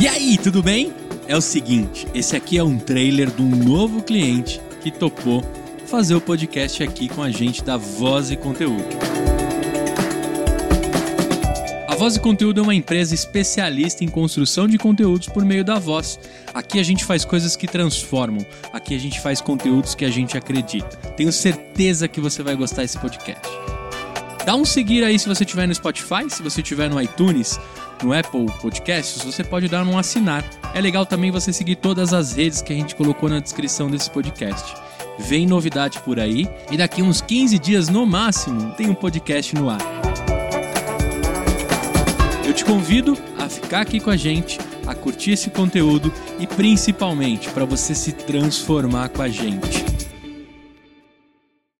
E aí, tudo bem? É o seguinte, esse aqui é um trailer de um novo cliente que topou fazer o podcast aqui com a gente da Voz e Conteúdo. A Voz e Conteúdo é uma empresa especialista em construção de conteúdos por meio da voz. Aqui a gente faz coisas que transformam. Aqui a gente faz conteúdos que a gente acredita. Tenho certeza que você vai gostar desse podcast. Dá um seguir aí se você estiver no Spotify, se você estiver no iTunes, no Apple Podcasts, você pode dar um assinar. É legal também você seguir todas as redes que a gente colocou na descrição desse podcast. Vem novidade por aí e daqui uns 15 dias no máximo tem um podcast no ar. Eu te convido a ficar aqui com a gente, a curtir esse conteúdo e principalmente para você se transformar com a gente.